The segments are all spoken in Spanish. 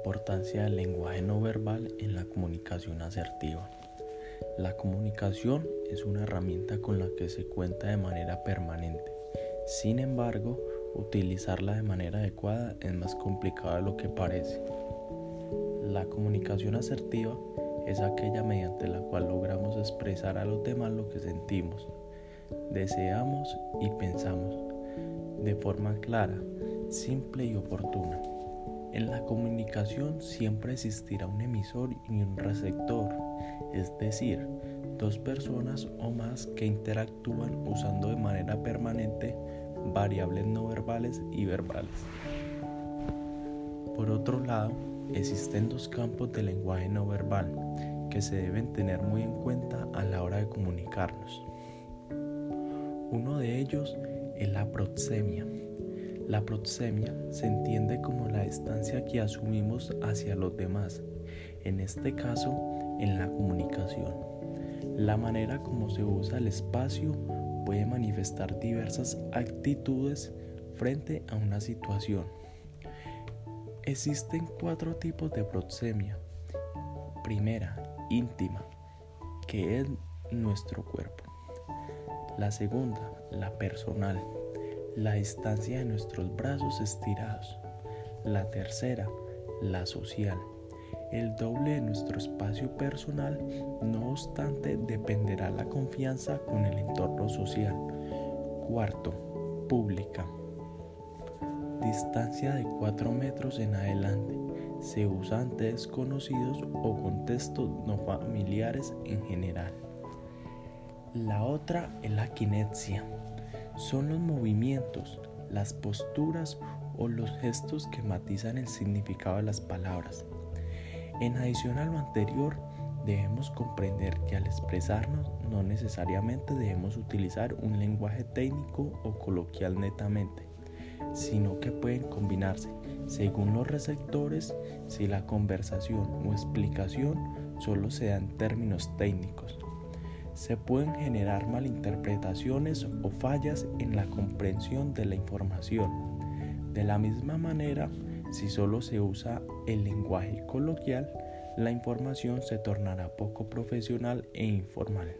Importancia del lenguaje no verbal en la comunicación asertiva. La comunicación es una herramienta con la que se cuenta de manera permanente. Sin embargo, utilizarla de manera adecuada es más complicado de lo que parece. La comunicación asertiva es aquella mediante la cual logramos expresar a los demás lo que sentimos, deseamos y pensamos de forma clara, simple y oportuna. En la comunicación siempre existirá un emisor y un receptor, es decir, dos personas o más que interactúan usando de manera permanente variables no verbales y verbales. Por otro lado, existen dos campos de lenguaje no verbal que se deben tener muy en cuenta a la hora de comunicarnos. Uno de ellos es la proxemia, la proxemia se entiende como la distancia que asumimos hacia los demás, en este caso en la comunicación. La manera como se usa el espacio puede manifestar diversas actitudes frente a una situación. Existen cuatro tipos de proxemia. Primera, íntima, que es nuestro cuerpo. La segunda, la personal, la distancia de nuestros brazos estirados. La tercera, la social. El doble de nuestro espacio personal, no obstante, dependerá la confianza con el entorno social. Cuarto, pública. Distancia de 4 metros en adelante. Se usa ante desconocidos o contextos no familiares en general. La otra es la kinexia son los movimientos, las posturas o los gestos que matizan el significado de las palabras. En adición a lo anterior, debemos comprender que al expresarnos no necesariamente debemos utilizar un lenguaje técnico o coloquial netamente, sino que pueden combinarse según los receptores si la conversación o explicación solo se da en términos técnicos se pueden generar malinterpretaciones o fallas en la comprensión de la información. De la misma manera, si solo se usa el lenguaje coloquial, la información se tornará poco profesional e informal.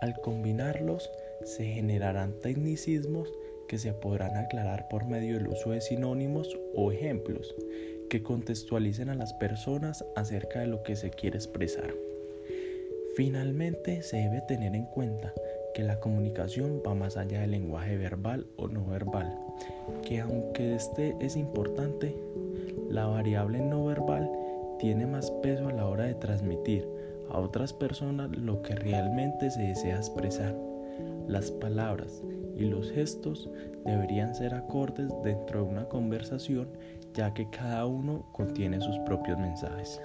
Al combinarlos, se generarán tecnicismos que se podrán aclarar por medio del uso de sinónimos o ejemplos que contextualicen a las personas acerca de lo que se quiere expresar. Finalmente, se debe tener en cuenta que la comunicación va más allá del lenguaje verbal o no verbal, que aunque este es importante, la variable no verbal tiene más peso a la hora de transmitir a otras personas lo que realmente se desea expresar. Las palabras y los gestos deberían ser acordes dentro de una conversación ya que cada uno contiene sus propios mensajes.